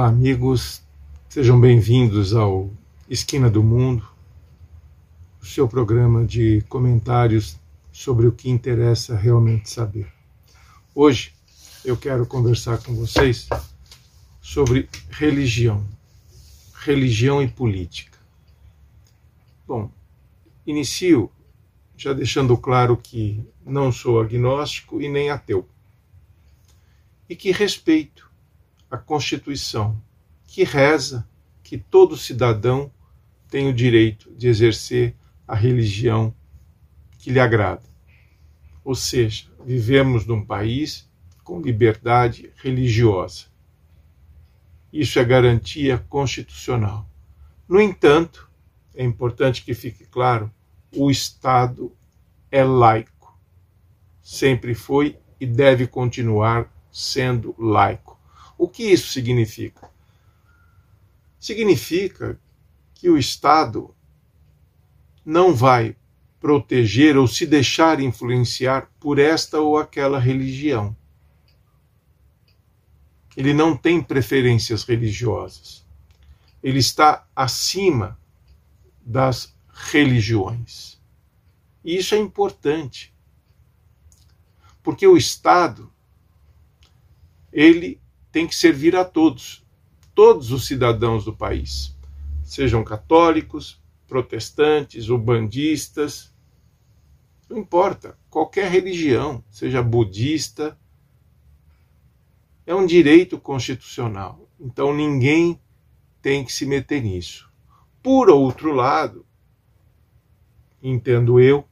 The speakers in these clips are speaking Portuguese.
Olá, amigos, sejam bem-vindos ao Esquina do Mundo, o seu programa de comentários sobre o que interessa realmente saber. Hoje eu quero conversar com vocês sobre religião, religião e política. Bom, inicio já deixando claro que não sou agnóstico e nem ateu, e que respeito a Constituição, que reza que todo cidadão tem o direito de exercer a religião que lhe agrada. Ou seja, vivemos num país com liberdade religiosa. Isso é garantia constitucional. No entanto, é importante que fique claro: o Estado é laico. Sempre foi e deve continuar sendo laico. O que isso significa? Significa que o Estado não vai proteger ou se deixar influenciar por esta ou aquela religião. Ele não tem preferências religiosas. Ele está acima das religiões. E isso é importante. Porque o Estado ele tem que servir a todos, todos os cidadãos do país, sejam católicos, protestantes, ubandistas, não importa, qualquer religião, seja budista, é um direito constitucional. Então ninguém tem que se meter nisso. Por outro lado, entendo eu,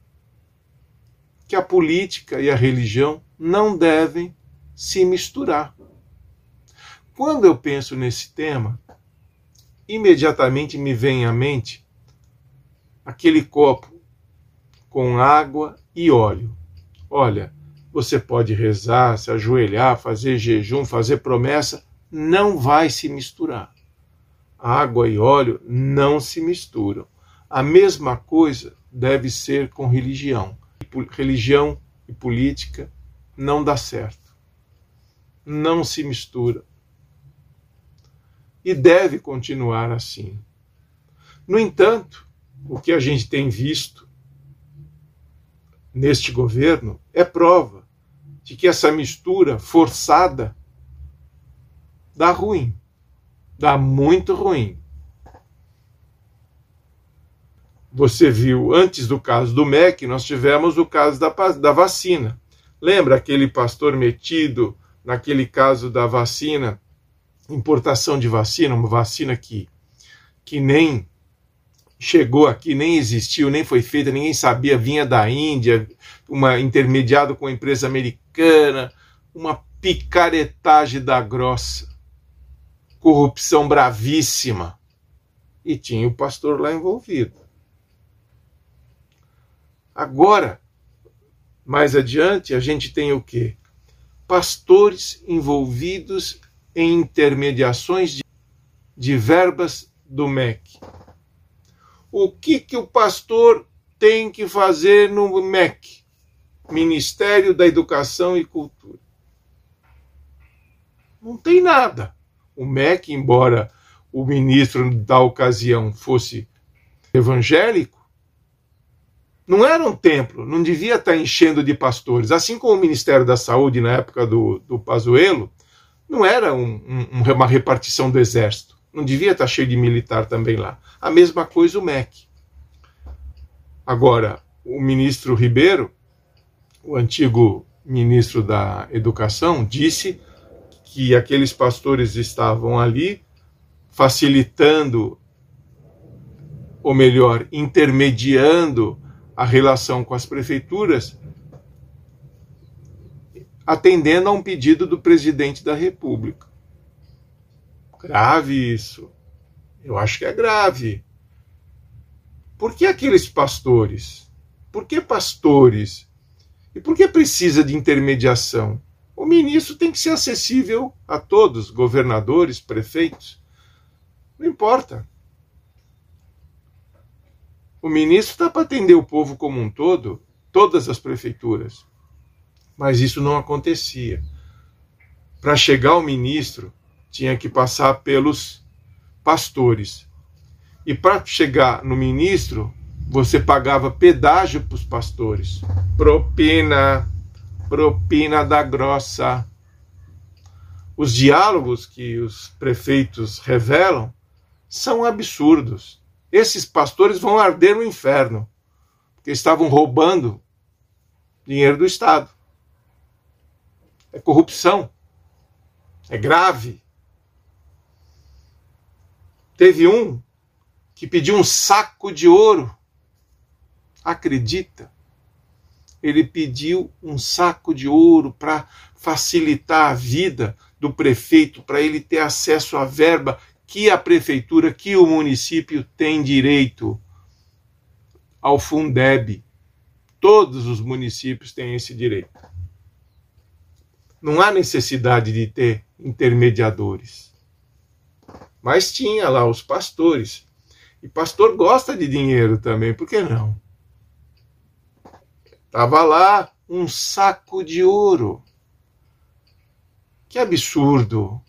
que a política e a religião não devem se misturar. Quando eu penso nesse tema, imediatamente me vem à mente aquele copo com água e óleo. Olha, você pode rezar, se ajoelhar, fazer jejum, fazer promessa, não vai se misturar. Água e óleo não se misturam. A mesma coisa deve ser com religião. Religião e política não dá certo. Não se mistura e deve continuar assim. No entanto, o que a gente tem visto neste governo é prova de que essa mistura forçada dá ruim, dá muito ruim. Você viu, antes do caso do MEC, nós tivemos o caso da, da vacina. Lembra aquele pastor metido naquele caso da vacina importação de vacina, uma vacina que, que nem chegou aqui, nem existiu, nem foi feita, ninguém sabia, vinha da Índia, uma intermediado com a empresa americana, uma picaretagem da grossa, corrupção bravíssima. E tinha o pastor lá envolvido. Agora, mais adiante, a gente tem o quê? Pastores envolvidos em intermediações de, de verbas do MEC. O que, que o pastor tem que fazer no MEC? Ministério da Educação e Cultura. Não tem nada. O MEC, embora o ministro da ocasião fosse evangélico, não era um templo, não devia estar enchendo de pastores. Assim como o Ministério da Saúde, na época do, do Pazuello, não era um, um, uma repartição do exército. Não devia estar cheio de militar também lá. A mesma coisa o MEC. Agora, o ministro Ribeiro, o antigo ministro da Educação, disse que aqueles pastores estavam ali facilitando, ou melhor, intermediando a relação com as prefeituras atendendo a um pedido do presidente da República. Grave isso. Eu acho que é grave. Por que aqueles pastores? Por que pastores? E por que precisa de intermediação? O ministro tem que ser acessível a todos, governadores, prefeitos. Não importa. O ministro está para atender o povo como um todo, todas as prefeituras mas isso não acontecia. Para chegar o ministro, tinha que passar pelos pastores. E para chegar no ministro, você pagava pedágio para os pastores. Propina, propina da grossa. Os diálogos que os prefeitos revelam são absurdos. Esses pastores vão arder no inferno, porque estavam roubando dinheiro do Estado. É corrupção. É grave. Teve um que pediu um saco de ouro. Acredita? Ele pediu um saco de ouro para facilitar a vida do prefeito, para ele ter acesso à verba que a prefeitura, que o município tem direito ao Fundeb. Todos os municípios têm esse direito. Não há necessidade de ter intermediadores. Mas tinha lá os pastores. E pastor gosta de dinheiro também, por que não? Estava lá um saco de ouro. Que absurdo!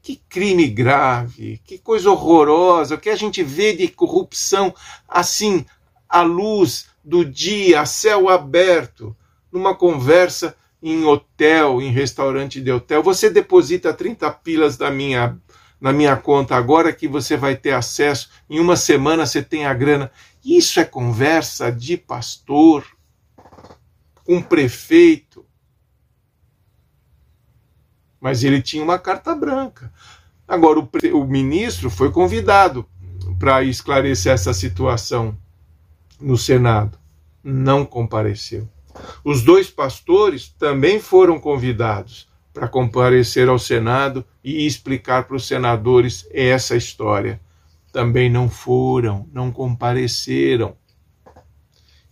Que crime grave, que coisa horrorosa, o que a gente vê de corrupção assim, à luz do dia, a céu aberto, numa conversa em hotel, em restaurante de hotel. Você deposita 30 pilas da minha, na minha conta agora que você vai ter acesso. Em uma semana você tem a grana. Isso é conversa de pastor com prefeito. Mas ele tinha uma carta branca. Agora, o, o ministro foi convidado para esclarecer essa situação no Senado. Não compareceu. Os dois pastores também foram convidados para comparecer ao Senado e explicar para os senadores essa história. Também não foram, não compareceram.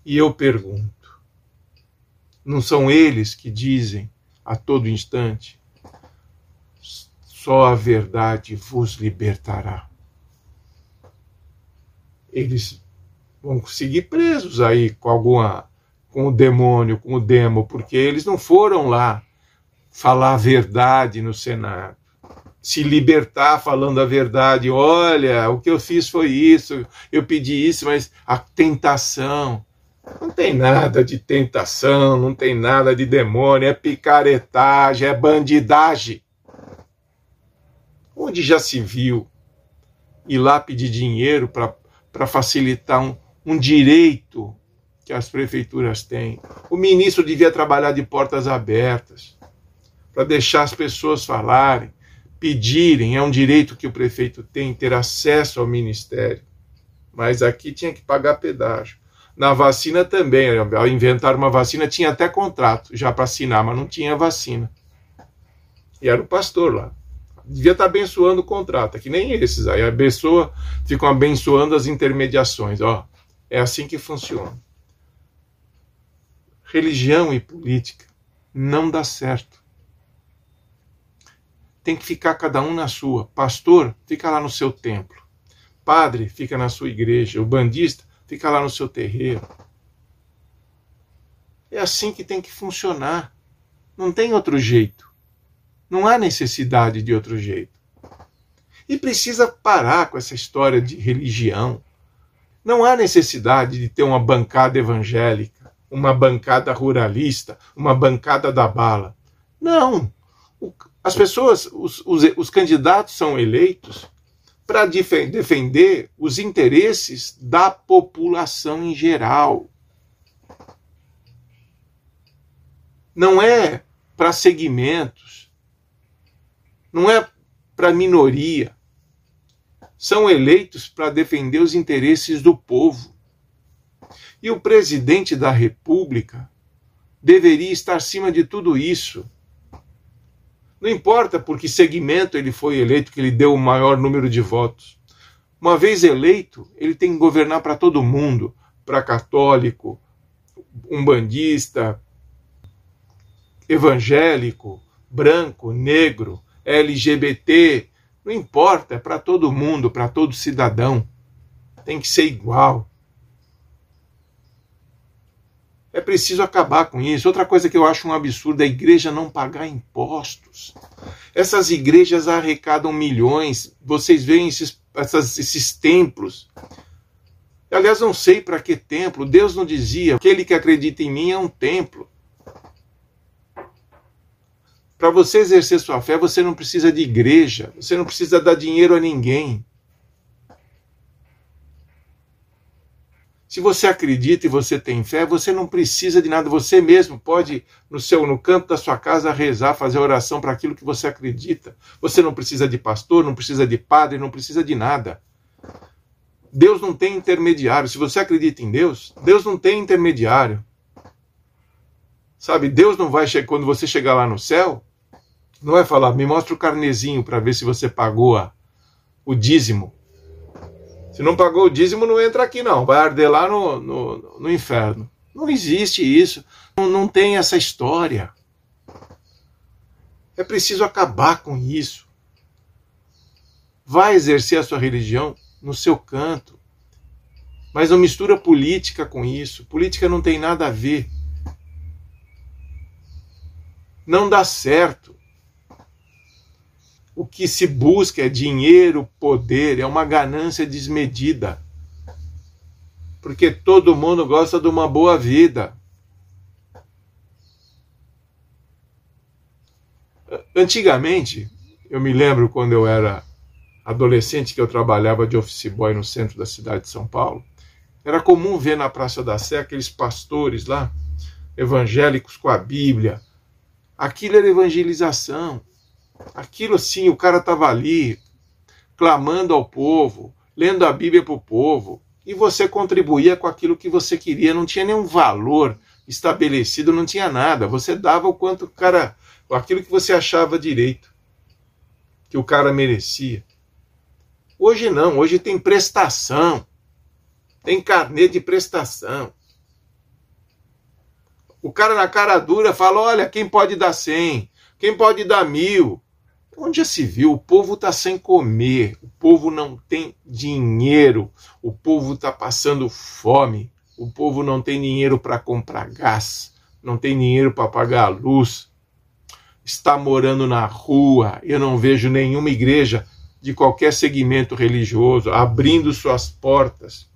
E eu pergunto: não são eles que dizem a todo instante: só a verdade vos libertará? Eles vão seguir presos aí com alguma com o demônio, com o demo, porque eles não foram lá falar a verdade no Senado, se libertar falando a verdade. Olha, o que eu fiz foi isso, eu pedi isso, mas a tentação. Não tem nada de tentação, não tem nada de demônio, é picaretagem, é bandidagem. Onde já se viu ir lá pedir dinheiro para facilitar um, um direito que as prefeituras têm. O ministro devia trabalhar de portas abertas para deixar as pessoas falarem, pedirem, é um direito que o prefeito tem ter acesso ao ministério. Mas aqui tinha que pagar pedágio. Na vacina também, ao inventar uma vacina tinha até contrato já para assinar, mas não tinha vacina. E era o pastor lá. Devia estar tá abençoando o contrato, é que nem esses aí. Abençoa, ficam abençoando as intermediações. Ó, é assim que funciona religião e política não dá certo. Tem que ficar cada um na sua. Pastor, fica lá no seu templo. Padre, fica na sua igreja. O bandista, fica lá no seu terreiro. É assim que tem que funcionar. Não tem outro jeito. Não há necessidade de outro jeito. E precisa parar com essa história de religião. Não há necessidade de ter uma bancada evangélica uma bancada ruralista, uma bancada da bala. Não. As pessoas, os, os, os candidatos são eleitos para defender os interesses da população em geral. Não é para segmentos, não é para minoria. São eleitos para defender os interesses do povo. E o presidente da República deveria estar acima de tudo isso. Não importa por que segmento ele foi eleito, que ele deu o maior número de votos. Uma vez eleito, ele tem que governar para todo mundo, para católico, umbandista, evangélico, branco, negro, LGBT, não importa, é para todo mundo, para todo cidadão. Tem que ser igual. É preciso acabar com isso. Outra coisa que eu acho um absurdo é a igreja não pagar impostos. Essas igrejas arrecadam milhões. Vocês veem esses, essas, esses templos. Aliás, não sei para que templo. Deus não dizia: aquele que acredita em mim é um templo. Para você exercer sua fé, você não precisa de igreja, você não precisa dar dinheiro a ninguém. Se você acredita e você tem fé, você não precisa de nada. Você mesmo pode, no seu no canto da sua casa, rezar, fazer oração para aquilo que você acredita. Você não precisa de pastor, não precisa de padre, não precisa de nada. Deus não tem intermediário. Se você acredita em Deus, Deus não tem intermediário. Sabe, Deus não vai chegar quando você chegar lá no céu, não vai falar, me mostra o carnezinho para ver se você pagou a, o dízimo. Se não pagou o dízimo, não entra aqui, não. Vai arder lá no, no, no inferno. Não existe isso. Não, não tem essa história. É preciso acabar com isso. Vai exercer a sua religião no seu canto. Mas não mistura política com isso. Política não tem nada a ver. Não dá certo. O que se busca é dinheiro, poder, é uma ganância desmedida. Porque todo mundo gosta de uma boa vida. Antigamente, eu me lembro quando eu era adolescente que eu trabalhava de office boy no centro da cidade de São Paulo, era comum ver na Praça da Sé aqueles pastores lá, evangélicos com a Bíblia. Aquilo era evangelização. Aquilo assim, o cara estava ali, clamando ao povo, lendo a Bíblia para o povo, e você contribuía com aquilo que você queria, não tinha nenhum valor estabelecido, não tinha nada. Você dava o quanto o cara, aquilo que você achava direito, que o cara merecia. Hoje não, hoje tem prestação, tem carnê de prestação. O cara na cara dura fala: olha, quem pode dar 100, quem pode dar mil, Onde já se viu? O povo está sem comer, o povo não tem dinheiro, o povo está passando fome, o povo não tem dinheiro para comprar gás, não tem dinheiro para pagar a luz, está morando na rua. Eu não vejo nenhuma igreja de qualquer segmento religioso abrindo suas portas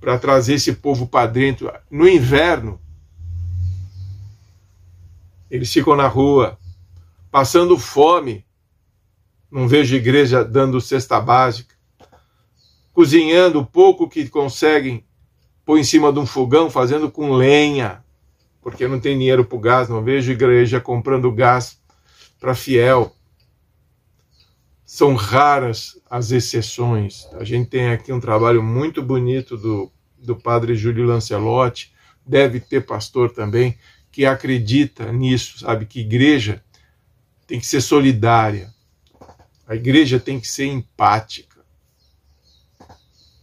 para trazer esse povo para dentro. No inverno, eles ficam na rua, passando fome. Não vejo igreja dando cesta básica. Cozinhando o pouco que conseguem, põe em cima de um fogão, fazendo com lenha, porque não tem dinheiro para o gás. Não vejo igreja comprando gás para fiel. São raras as exceções. A gente tem aqui um trabalho muito bonito do, do padre Júlio Lancelotti, deve ter pastor também, que acredita nisso, sabe? Que igreja tem que ser solidária. A igreja tem que ser empática.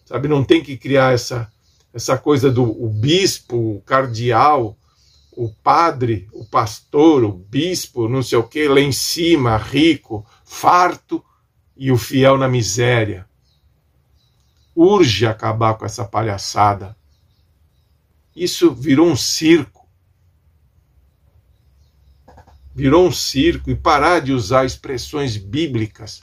Sabe, não tem que criar essa essa coisa do o bispo, o cardeal, o padre, o pastor, o bispo, não sei o que, lá em cima, rico, farto e o fiel na miséria. Urge acabar com essa palhaçada. Isso virou um circo virou um circo e parar de usar expressões bíblicas,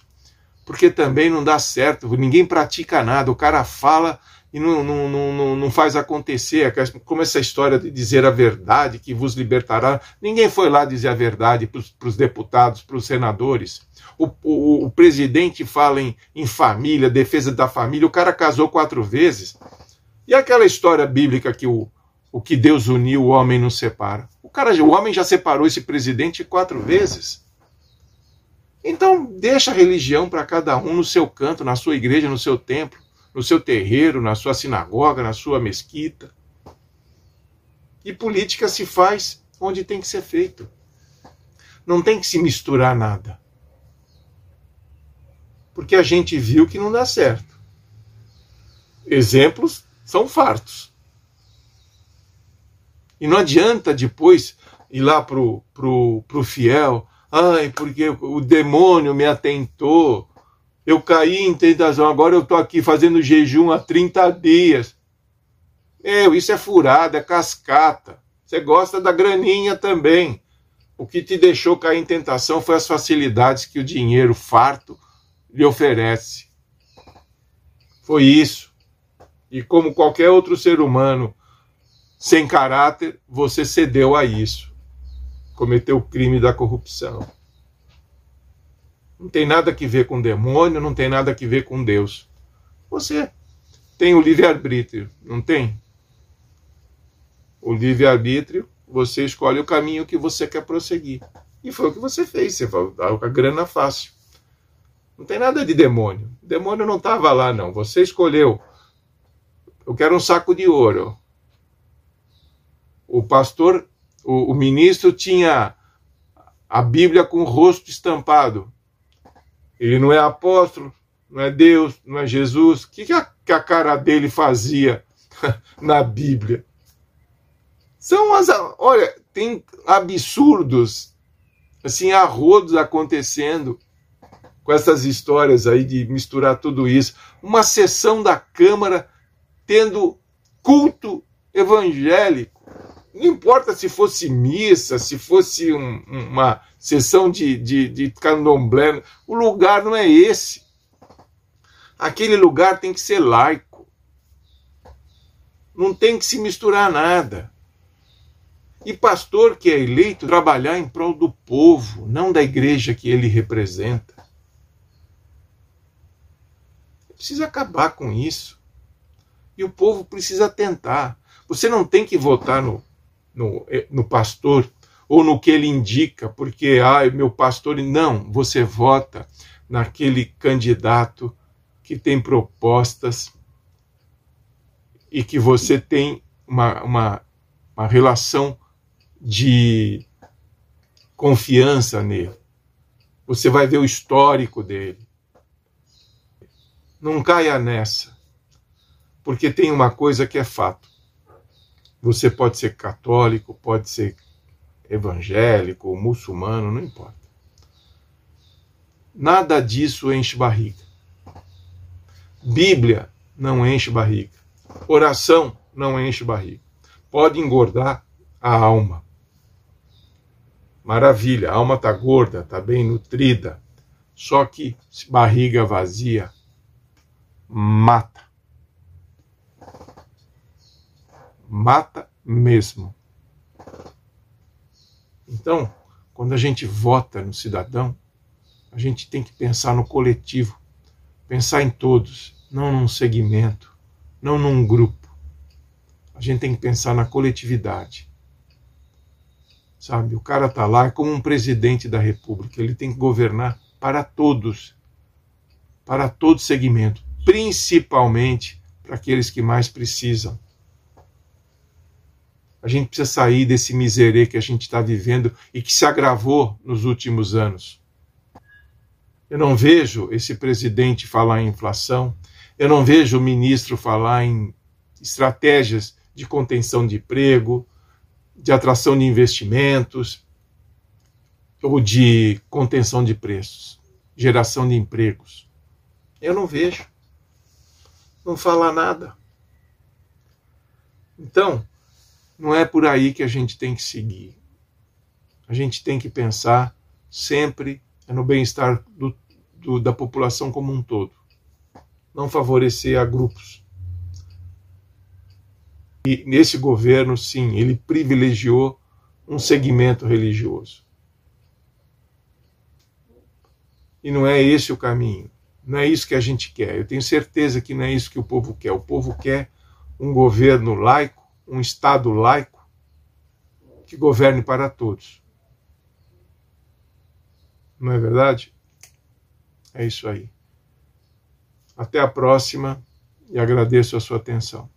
porque também não dá certo, ninguém pratica nada, o cara fala e não, não, não, não faz acontecer, como essa história de dizer a verdade que vos libertará. Ninguém foi lá dizer a verdade para os deputados, para os senadores. O, o, o, presidente fala em, em família, defesa da família, o cara casou quatro vezes. E aquela história bíblica que o, o que Deus uniu, o homem não separa. O cara, o homem já separou esse presidente quatro vezes. Então, deixa a religião para cada um no seu canto, na sua igreja, no seu templo, no seu terreiro, na sua sinagoga, na sua mesquita. E política se faz onde tem que ser feito. Não tem que se misturar nada. Porque a gente viu que não dá certo. Exemplos são fartos. E não adianta depois ir lá pro, pro, pro fiel, ai, porque o demônio me atentou, eu caí em tentação, agora eu estou aqui fazendo jejum há 30 dias. Meu, isso é furada, é cascata. Você gosta da graninha também. O que te deixou cair em tentação foi as facilidades que o dinheiro farto lhe oferece. Foi isso. E como qualquer outro ser humano sem caráter, você cedeu a isso. Cometeu o crime da corrupção. Não tem nada que ver com demônio, não tem nada que ver com Deus. Você tem o livre-arbítrio, não tem? O livre-arbítrio, você escolhe o caminho que você quer prosseguir. E foi o que você fez, você falou, a grana fácil. Não tem nada de demônio. O demônio não estava lá, não. Você escolheu. Eu quero um saco de ouro. O pastor, o, o ministro tinha a Bíblia com o rosto estampado. Ele não é apóstolo, não é Deus, não é Jesus. O que, que, a, que a cara dele fazia na Bíblia? São as. Olha, tem absurdos, assim, arrodos acontecendo com essas histórias aí de misturar tudo isso. Uma sessão da Câmara tendo culto evangélico. Não importa se fosse missa, se fosse um, uma sessão de, de, de candomblé, o lugar não é esse. Aquele lugar tem que ser laico. Não tem que se misturar nada. E pastor que é eleito trabalhar em prol do povo, não da igreja que ele representa. Precisa acabar com isso. E o povo precisa tentar. Você não tem que votar no, no, eh, no pastor ou no que ele indica, porque, ah, meu pastor. Não, você vota naquele candidato que tem propostas e que você tem uma, uma, uma relação de confiança nele. Você vai ver o histórico dele. Não caia nessa, porque tem uma coisa que é fato. Você pode ser católico, pode ser evangélico, muçulmano, não importa. Nada disso enche barriga. Bíblia não enche barriga. Oração não enche barriga. Pode engordar a alma. Maravilha, a alma está gorda, está bem nutrida. Só que barriga vazia mata. Mata mesmo. Então, quando a gente vota no cidadão, a gente tem que pensar no coletivo, pensar em todos, não num segmento, não num grupo. A gente tem que pensar na coletividade. Sabe, o cara está lá é como um presidente da República, ele tem que governar para todos, para todo segmento, principalmente para aqueles que mais precisam. A gente precisa sair desse miserê que a gente está vivendo e que se agravou nos últimos anos. Eu não vejo esse presidente falar em inflação, eu não vejo o ministro falar em estratégias de contenção de emprego, de atração de investimentos ou de contenção de preços, geração de empregos. Eu não vejo não fala nada. Então, não é por aí que a gente tem que seguir. A gente tem que pensar sempre no bem-estar da população como um todo, não favorecer a grupos. E nesse governo, sim, ele privilegiou um segmento religioso. E não é esse o caminho. Não é isso que a gente quer. Eu tenho certeza que não é isso que o povo quer. O povo quer um governo laico, um Estado laico, que governe para todos. Não é verdade? É isso aí. Até a próxima e agradeço a sua atenção.